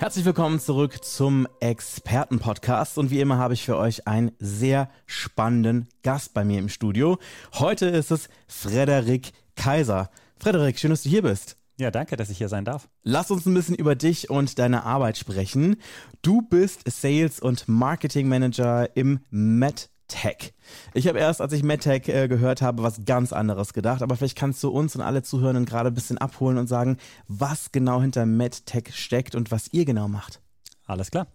Herzlich willkommen zurück zum Expertenpodcast und wie immer habe ich für euch einen sehr spannenden Gast bei mir im Studio. Heute ist es Frederik Kaiser. Frederik, schön, dass du hier bist. Ja, danke, dass ich hier sein darf. Lass uns ein bisschen über dich und deine Arbeit sprechen. Du bist Sales- und Marketing Manager im Met Tech. Ich habe erst, als ich MedTech äh, gehört habe, was ganz anderes gedacht, aber vielleicht kannst du uns und alle Zuhörenden gerade ein bisschen abholen und sagen, was genau hinter MedTech steckt und was ihr genau macht. Alles klar.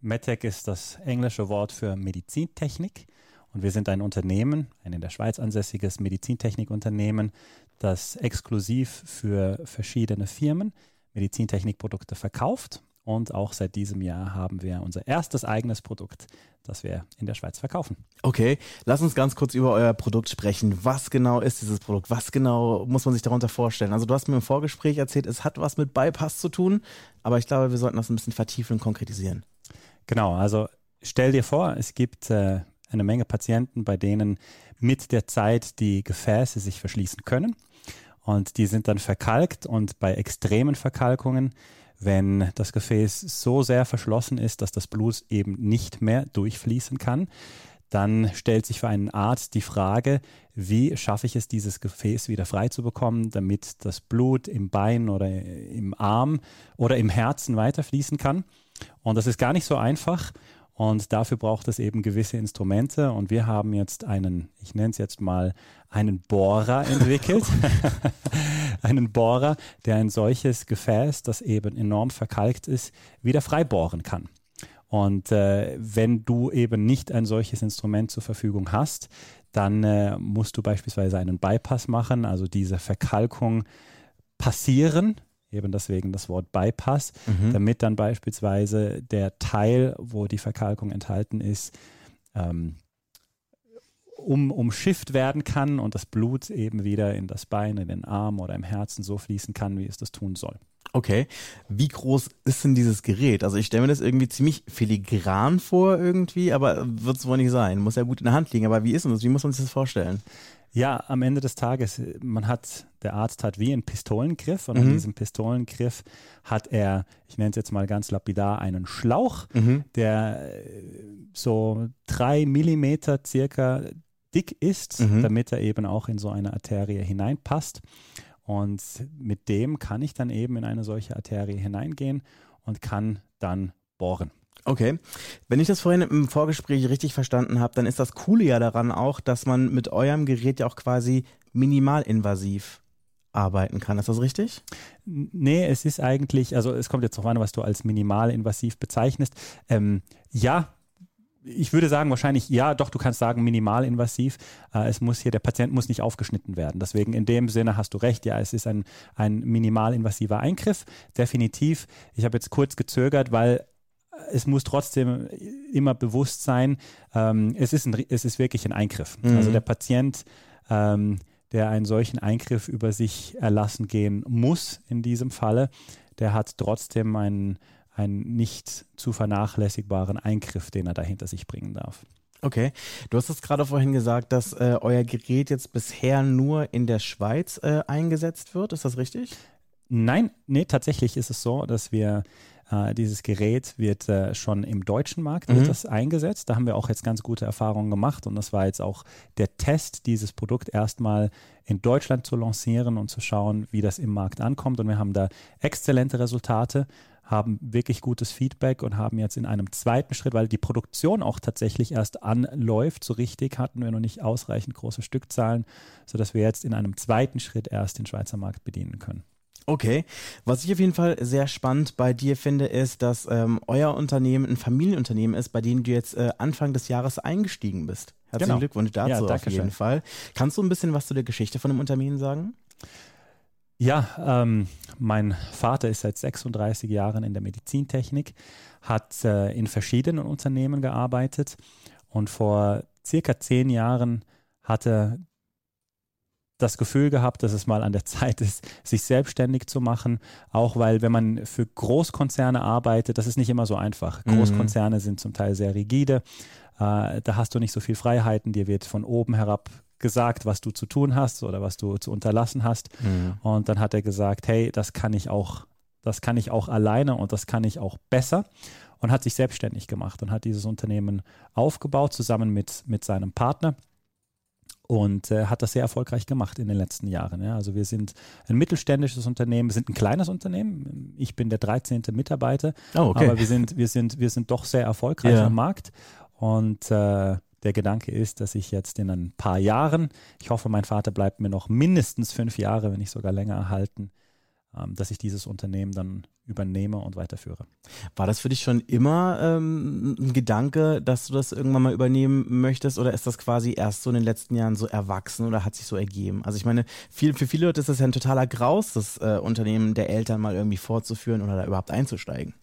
MedTech ist das englische Wort für Medizintechnik und wir sind ein Unternehmen, ein in der Schweiz ansässiges Medizintechnikunternehmen, das exklusiv für verschiedene Firmen Medizintechnikprodukte verkauft und auch seit diesem Jahr haben wir unser erstes eigenes Produkt, das wir in der Schweiz verkaufen. Okay, lass uns ganz kurz über euer Produkt sprechen. Was genau ist dieses Produkt? Was genau muss man sich darunter vorstellen? Also du hast mir im Vorgespräch erzählt, es hat was mit Bypass zu tun, aber ich glaube, wir sollten das ein bisschen vertiefen und konkretisieren. Genau, also stell dir vor, es gibt äh, eine Menge Patienten, bei denen mit der Zeit die Gefäße sich verschließen können und die sind dann verkalkt und bei extremen Verkalkungen wenn das Gefäß so sehr verschlossen ist, dass das Blut eben nicht mehr durchfließen kann, dann stellt sich für einen Arzt die Frage, wie schaffe ich es, dieses Gefäß wieder frei zu bekommen, damit das Blut im Bein oder im Arm oder im Herzen weiterfließen kann. Und das ist gar nicht so einfach. Und dafür braucht es eben gewisse Instrumente. Und wir haben jetzt einen, ich nenne es jetzt mal, einen Bohrer entwickelt. einen Bohrer, der ein solches Gefäß, das eben enorm verkalkt ist, wieder frei bohren kann. Und äh, wenn du eben nicht ein solches Instrument zur Verfügung hast, dann äh, musst du beispielsweise einen Bypass machen, also diese Verkalkung passieren, eben deswegen das Wort Bypass, mhm. damit dann beispielsweise der Teil, wo die Verkalkung enthalten ist, ähm, um, umschifft werden kann und das Blut eben wieder in das Bein, in den Arm oder im Herzen so fließen kann, wie es das tun soll. Okay. Wie groß ist denn dieses Gerät? Also ich stelle mir das irgendwie ziemlich filigran vor irgendwie, aber wird es wohl nicht sein. Muss ja gut in der Hand liegen. Aber wie ist denn das? Wie muss man sich das vorstellen? Ja, am Ende des Tages, man hat, der Arzt hat wie einen Pistolengriff und mhm. an diesem Pistolengriff hat er, ich nenne es jetzt mal ganz lapidar, einen Schlauch, mhm. der äh, so drei Millimeter circa dick ist, mhm. damit er eben auch in so eine Arterie hineinpasst. Und mit dem kann ich dann eben in eine solche Arterie hineingehen und kann dann bohren. Okay. Wenn ich das vorhin im Vorgespräch richtig verstanden habe, dann ist das Coole ja daran auch, dass man mit eurem Gerät ja auch quasi minimalinvasiv arbeiten kann. Ist das richtig? Nee, es ist eigentlich, also es kommt jetzt darauf an, was du als minimalinvasiv bezeichnest. Ähm, ja, ich würde sagen, wahrscheinlich ja, doch, du kannst sagen, minimalinvasiv. Äh, es muss hier, der Patient muss nicht aufgeschnitten werden. Deswegen in dem Sinne hast du recht, ja, es ist ein, ein minimalinvasiver Eingriff, definitiv. Ich habe jetzt kurz gezögert, weil es muss trotzdem immer bewusst sein, ähm, es, ist ein, es ist wirklich ein Eingriff. Mhm. Also der Patient, ähm, der einen solchen Eingriff über sich erlassen gehen muss in diesem Falle, der hat trotzdem einen einen nicht zu vernachlässigbaren Eingriff, den er da hinter sich bringen darf. Okay, du hast es gerade vorhin gesagt, dass äh, euer Gerät jetzt bisher nur in der Schweiz äh, eingesetzt wird. Ist das richtig? Nein, nee, tatsächlich ist es so, dass wir äh, dieses Gerät wird äh, schon im deutschen Markt mhm. eingesetzt. Da haben wir auch jetzt ganz gute Erfahrungen gemacht und das war jetzt auch der Test, dieses Produkt erstmal in Deutschland zu lancieren und zu schauen, wie das im Markt ankommt. Und wir haben da exzellente Resultate haben wirklich gutes Feedback und haben jetzt in einem zweiten Schritt, weil die Produktion auch tatsächlich erst anläuft, so richtig hatten wir noch nicht ausreichend große Stückzahlen, sodass wir jetzt in einem zweiten Schritt erst den Schweizer Markt bedienen können. Okay, was ich auf jeden Fall sehr spannend bei dir finde, ist, dass ähm, euer Unternehmen ein Familienunternehmen ist, bei dem du jetzt äh, Anfang des Jahres eingestiegen bist. Herzlichen genau. Glückwunsch dazu ja, auf jeden. Fall. Kannst du ein bisschen was zu der Geschichte von dem Unternehmen sagen? Ja, ähm, mein Vater ist seit 36 Jahren in der Medizintechnik, hat äh, in verschiedenen Unternehmen gearbeitet und vor circa zehn Jahren hatte das Gefühl gehabt, dass es mal an der Zeit ist, sich selbstständig zu machen. Auch weil, wenn man für Großkonzerne arbeitet, das ist nicht immer so einfach. Mhm. Großkonzerne sind zum Teil sehr rigide. Äh, da hast du nicht so viel Freiheiten. Dir wird von oben herab gesagt, was du zu tun hast oder was du zu unterlassen hast. Mhm. Und dann hat er gesagt, hey, das kann ich auch, das kann ich auch alleine und das kann ich auch besser. Und hat sich selbstständig gemacht und hat dieses Unternehmen aufgebaut, zusammen mit, mit seinem Partner und äh, hat das sehr erfolgreich gemacht in den letzten Jahren. Ja. Also wir sind ein mittelständisches Unternehmen, wir sind ein kleines Unternehmen. Ich bin der 13. Mitarbeiter, Oh, okay. aber wir sind, wir sind, wir sind doch sehr erfolgreich Ja. am Markt. Und äh, der Gedanke ist, dass ich jetzt in ein paar Jahren, ich hoffe, mein Vater bleibt mir noch mindestens fünf Jahre, wenn nicht sogar länger erhalten, dass ich dieses Unternehmen dann übernehme und weiterführe. War das für dich schon immer ähm, ein Gedanke, dass du das irgendwann mal übernehmen möchtest oder ist das quasi erst so in den letzten Jahren so erwachsen oder hat sich so ergeben? Also ich meine, viel, für viele Leute ist das ja ein totaler Graus, das äh, Unternehmen der Eltern mal irgendwie fortzuführen oder da überhaupt einzusteigen.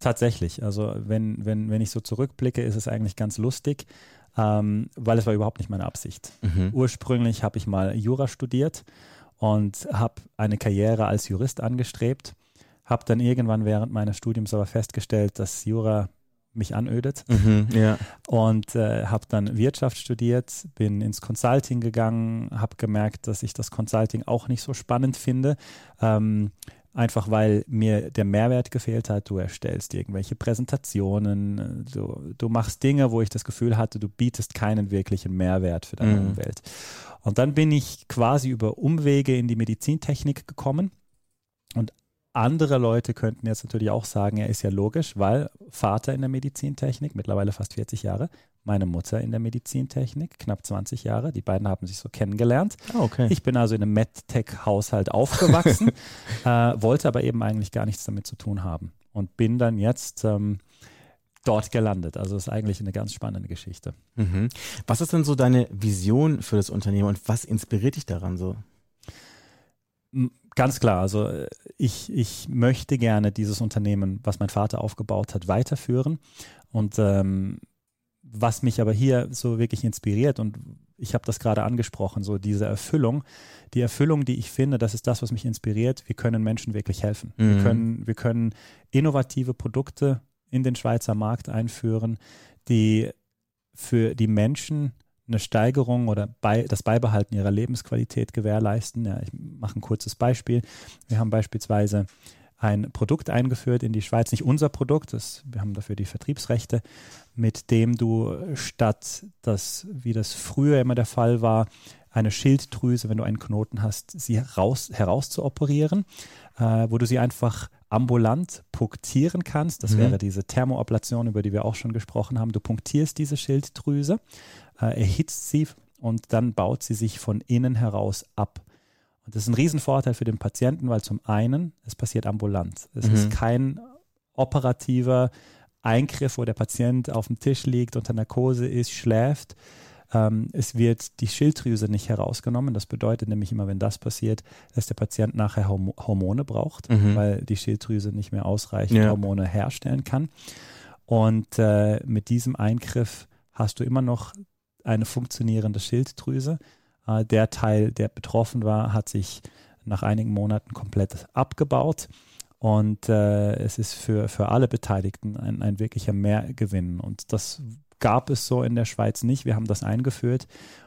Tatsächlich. Also wenn, wenn, wenn ich so zurückblicke, ist es eigentlich ganz lustig, ähm, weil es war überhaupt nicht meine Absicht. Ursprünglich habe ich mal Jura studiert und habe eine Karriere als Jurist angestrebt, habe dann irgendwann während meines Studiums aber festgestellt, dass Jura mich anödet Mhm, ja. und äh, habe dann Wirtschaft studiert, bin ins Consulting gegangen, habe gemerkt, dass ich das Consulting auch nicht so spannend finde. Ähm, Einfach weil mir der Mehrwert gefehlt hat. Du erstellst irgendwelche Präsentationen, du, du machst Dinge, wo ich das Gefühl hatte, du bietest keinen wirklichen Mehrwert für deine Mhm. Umwelt. Und dann bin ich quasi über Umwege in die Medizintechnik gekommen. Und andere Leute könnten jetzt natürlich auch sagen, er ist ja logisch, weil Vater in der Medizintechnik, mittlerweile fast 40 Jahre, meine Mutter in der Medizintechnik, knapp 20 Jahre. Die beiden haben sich so kennengelernt. Ah, okay. Ich bin also in einem MedTech-Haushalt aufgewachsen, äh, wollte aber eben eigentlich gar nichts damit zu tun haben und bin dann jetzt ähm, dort gelandet. Also ist eigentlich eine ganz spannende Geschichte. Mhm. Was ist denn so deine Vision für das Unternehmen und was inspiriert dich daran so? Ganz klar, also äh, ich, ich möchte gerne dieses Unternehmen, was mein Vater aufgebaut hat, weiterführen. Und ähm, was mich aber hier so wirklich inspiriert, und ich habe das gerade angesprochen, so diese Erfüllung, die Erfüllung, die ich finde, das ist das, was mich inspiriert. Wir können Menschen wirklich helfen. Wir, Mhm. können, wir können innovative Produkte in den Schweizer Markt einführen, die für die Menschen eine Steigerung oder bei, das Beibehalten ihrer Lebensqualität gewährleisten. Ja, ich mache ein kurzes Beispiel. Wir haben beispielsweise ein Produkt eingeführt in die Schweiz, nicht unser Produkt, das, wir haben dafür die Vertriebsrechte, mit dem du statt das, wie das früher immer der Fall war, eine Schilddrüse, wenn du einen Knoten hast, sie heraus, herauszuoperieren, äh, wo du sie einfach ambulant punktieren kannst. Das Mhm. wäre diese Thermoablation, über die wir auch schon gesprochen haben. Du punktierst diese Schilddrüse, äh, erhitzt sie und dann baut sie sich von innen heraus ab. Und das ist ein Riesenvorteil für den Patienten, weil zum einen, es passiert ambulant. Es Mhm. ist kein operativer Eingriff, wo der Patient auf dem Tisch liegt, unter Narkose ist, schläft. Ähm, es wird die Schilddrüse nicht herausgenommen. Das bedeutet nämlich immer, wenn das passiert, dass der Patient nachher Hormo- Hormone braucht, Mhm. weil die Schilddrüse nicht mehr ausreichend Ja. Hormone herstellen kann. Und äh, mit diesem Eingriff hast du immer noch eine funktionierende Schilddrüse. Äh, der Teil, der betroffen war, hat sich nach einigen Monaten komplett abgebaut. Und äh, es ist für, für alle Beteiligten ein, ein wirklicher Mehrgewinn. Und das gab es so in der Schweiz nicht. Wir haben das eingeführt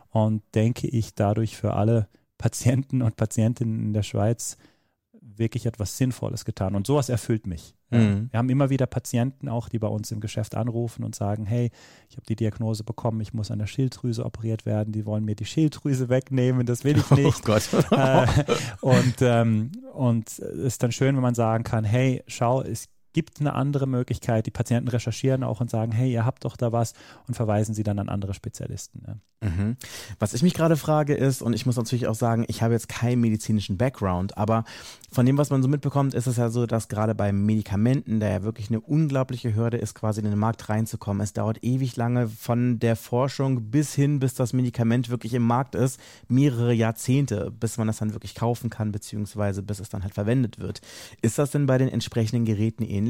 und denke ich dadurch für alle Patienten und Patientinnen in der Schweiz wirklich etwas Sinnvolles getan. Und sowas erfüllt mich. Mhm. Wir haben immer wieder Patienten auch, die bei uns im Geschäft anrufen und sagen, hey, ich habe die Diagnose bekommen, ich muss an der Schilddrüse operiert werden, die wollen mir die Schilddrüse wegnehmen, das will ich nicht. Oh Gott. äh, und, ähm, und es ist dann schön, wenn man sagen kann, hey, schau, es gibt eine andere Möglichkeit. Die Patienten recherchieren auch und sagen, hey, ihr habt doch da was und verweisen sie dann an andere Spezialisten. Ja. Mhm. Was ich mich gerade frage ist, und ich muss natürlich auch sagen, ich habe jetzt keinen medizinischen Background, aber von dem, was man so mitbekommt, ist es ja so, dass gerade bei Medikamenten, da ja wirklich eine unglaubliche Hürde ist, quasi in den Markt reinzukommen. Es dauert ewig lange von der Forschung bis hin, bis das Medikament wirklich im Markt ist, mehrere Jahrzehnte, bis man das dann wirklich kaufen kann, beziehungsweise bis es dann halt verwendet wird. Ist das denn bei den entsprechenden Geräten ähnlich?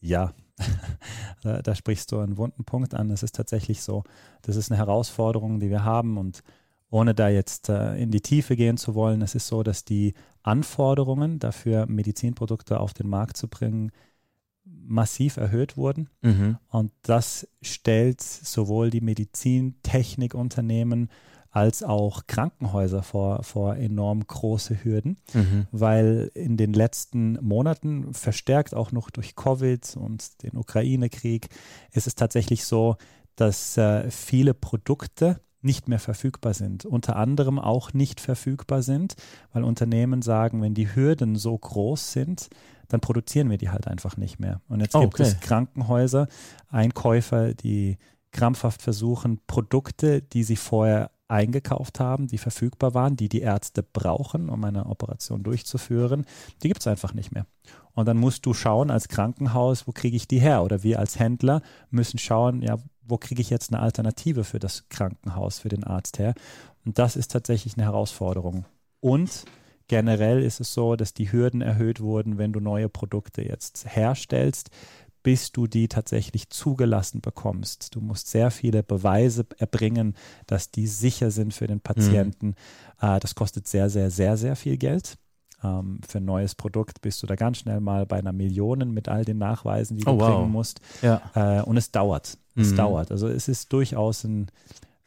Ja, da, da sprichst du einen wunden Punkt an. Es ist tatsächlich so. Das ist eine Herausforderung, die wir haben und ohne da jetzt äh, in die Tiefe gehen zu wollen, es ist so, dass die Anforderungen dafür, Medizinprodukte auf den Markt zu bringen, massiv erhöht wurden. Mhm. Und das stellt sowohl die Medizintechnikunternehmen als auch Krankenhäuser vor, vor enorm große Hürden, mhm. weil in den letzten Monaten, verstärkt auch noch durch Covid und den Ukraine-Krieg, ist es tatsächlich so, dass äh, viele Produkte nicht mehr verfügbar sind. Unter anderem auch nicht verfügbar sind, weil Unternehmen sagen, wenn die Hürden so groß sind, dann produzieren wir die halt einfach nicht mehr. Und jetzt oh, gibt es Krankenhäuser, Einkäufer, die krampfhaft versuchen, Produkte, die sie vorher eingekauft haben, die verfügbar waren, die die Ärzte brauchen, um eine Operation durchzuführen, die gibt es einfach nicht mehr. Und dann musst du schauen als Krankenhaus, wo kriege ich die her? Oder wir als Händler müssen schauen, ja, wo kriege ich jetzt eine Alternative für das Krankenhaus, für den Arzt her? Und das ist tatsächlich eine Herausforderung. Und generell ist es so, dass die Hürden erhöht wurden, wenn du neue Produkte jetzt herstellst bis du die tatsächlich zugelassen bekommst. Du musst sehr viele Beweise erbringen, dass die sicher sind für den Patienten. Mhm. Äh, das kostet sehr, sehr, sehr, sehr viel Geld. Ähm, für ein neues Produkt bist du da ganz schnell mal bei einer Million mit all den Nachweisen, die du oh, wow. bringen musst. Ja. Äh, und es dauert. Es mhm. dauert. Also es ist durchaus ein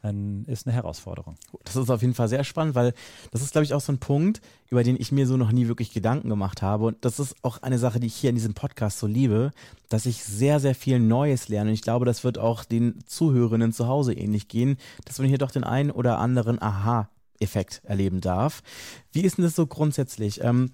ein, ist eine Herausforderung. Das ist auf jeden Fall sehr spannend, weil das ist, glaube ich, auch so ein Punkt, über den ich mir so noch nie wirklich Gedanken gemacht habe. Und das ist auch eine Sache, die ich hier in diesem Podcast so liebe, dass ich sehr, sehr viel Neues lerne. Und ich glaube, das wird auch den Zuhörenden zu Hause ähnlich gehen, dass man hier doch den einen oder anderen Aha-Effekt erleben darf. Wie ist denn das so grundsätzlich? Ähm,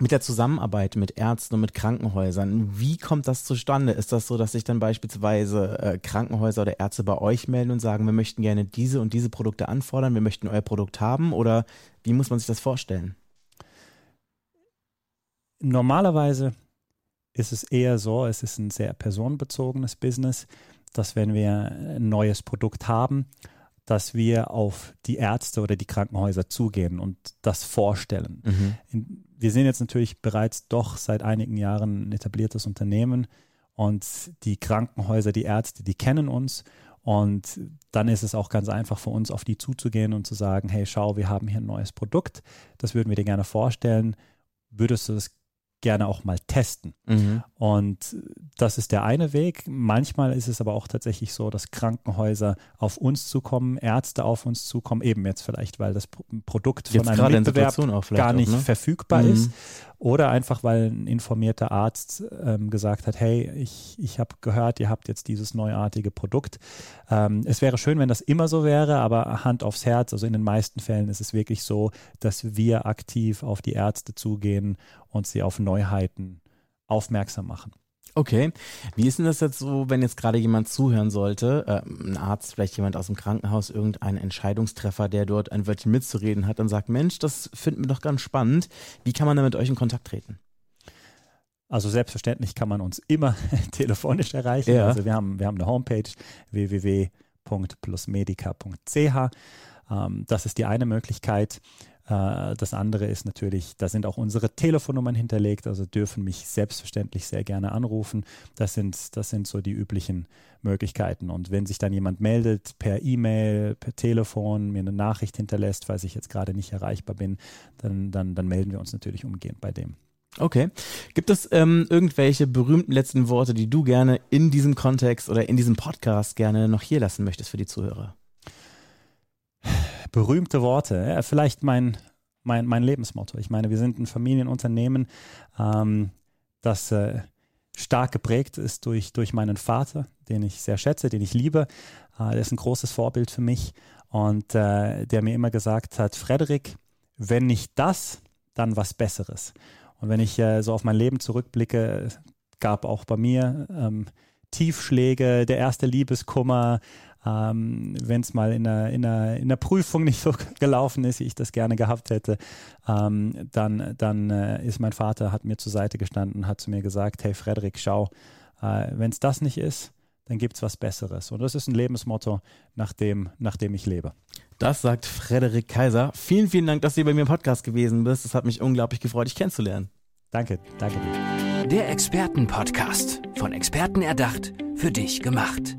mit der Zusammenarbeit mit Ärzten und mit Krankenhäusern, wie kommt das zustande? Ist das so, dass sich dann beispielsweise äh, Krankenhäuser oder Ärzte bei euch melden und sagen, wir möchten gerne diese und diese Produkte anfordern, wir möchten euer Produkt haben? Oder wie muss man sich das vorstellen? Normalerweise ist es eher so, es ist ein sehr personenbezogenes Business, dass wenn wir ein neues Produkt haben, dass wir auf die Ärzte oder die Krankenhäuser zugehen und das vorstellen. Mhm. wir sind jetzt natürlich bereits doch seit einigen Jahren ein etabliertes Unternehmen und die Krankenhäuser, die Ärzte, die kennen uns und dann ist es auch ganz einfach für uns, auf die zuzugehen und zu sagen, hey, schau, wir haben hier ein neues Produkt, das würden wir dir gerne vorstellen. Würdest du das gerne auch mal testen. Mhm. Und das ist der eine Weg. Manchmal ist es aber auch tatsächlich so, dass Krankenhäuser auf uns zukommen, Ärzte auf uns zukommen, eben jetzt vielleicht, weil das Produkt von jetzt einem Mitbewerb gar nicht auch, ne? verfügbar mhm. ist oder einfach, weil ein informierter Arzt ähm, gesagt hat, hey, ich, ich habe gehört, ihr habt jetzt dieses neuartige Produkt. Ähm, es wäre schön, wenn das immer so wäre, aber Hand aufs Herz, also in den meisten Fällen ist es wirklich so, dass wir aktiv auf die Ärzte zugehen und sie auf Neuheiten aufmerksam machen. Okay. Wie ist denn das jetzt so, wenn jetzt gerade jemand zuhören sollte, äh, ein Arzt, vielleicht jemand aus dem Krankenhaus, irgendein Entscheidungstreffer, der dort ein Wörtchen mitzureden hat und sagt, Mensch, das finden wir doch ganz spannend. Wie kann man da mit euch in Kontakt treten? Also selbstverständlich kann man uns immer telefonisch erreichen. Ja. Also wir haben, wir haben eine Homepage www.plusmedica.ch. Ähm, das ist die eine Möglichkeit. Äh, das andere ist natürlich, da sind auch unsere Telefonnummern hinterlegt, also dürfen mich selbstverständlich sehr gerne anrufen. Das sind, das sind so die üblichen Möglichkeiten. Und wenn sich dann jemand meldet per E-Mail, per Telefon, mir eine Nachricht hinterlässt, weil ich jetzt gerade nicht erreichbar bin, dann, dann, dann melden wir uns natürlich umgehend bei dem. Okay. Gibt es ähm, irgendwelche berühmten letzten Worte, die du gerne in diesem Kontext oder in diesem Podcast gerne noch hier lassen möchtest für die Zuhörer? Berühmte Worte. Vielleicht mein, mein, mein Lebensmotto. Ich meine, wir sind ein Familienunternehmen, ähm, das äh, stark geprägt ist durch, durch meinen Vater, den ich sehr schätze, den ich liebe. Äh, der ist ein großes Vorbild für mich und äh, der mir immer gesagt hat, Frederik, wenn nicht das, dann was Besseres. Und wenn ich äh, so auf mein Leben zurückblicke, gab auch bei mir ähm, Tiefschläge, der erste Liebeskummer, ähm, wenn es mal in der, in, der, in der Prüfung nicht so gelaufen ist, wie ich das gerne gehabt hätte, ähm, dann, dann äh, ist mein Vater, hat mir zur Seite gestanden, hat zu mir gesagt, hey Frederik, schau, äh, wenn es das nicht ist, dann gibt es was Besseres. Und das ist ein Lebensmotto, nach dem, nach dem ich lebe. Das sagt Frederik Kaiser. Vielen, vielen Dank, dass du bei mir im Podcast gewesen bist. Es hat mich unglaublich gefreut, dich kennenzulernen. Danke, danke dir. Der Expertenpodcast. Von Experten erdacht, für dich gemacht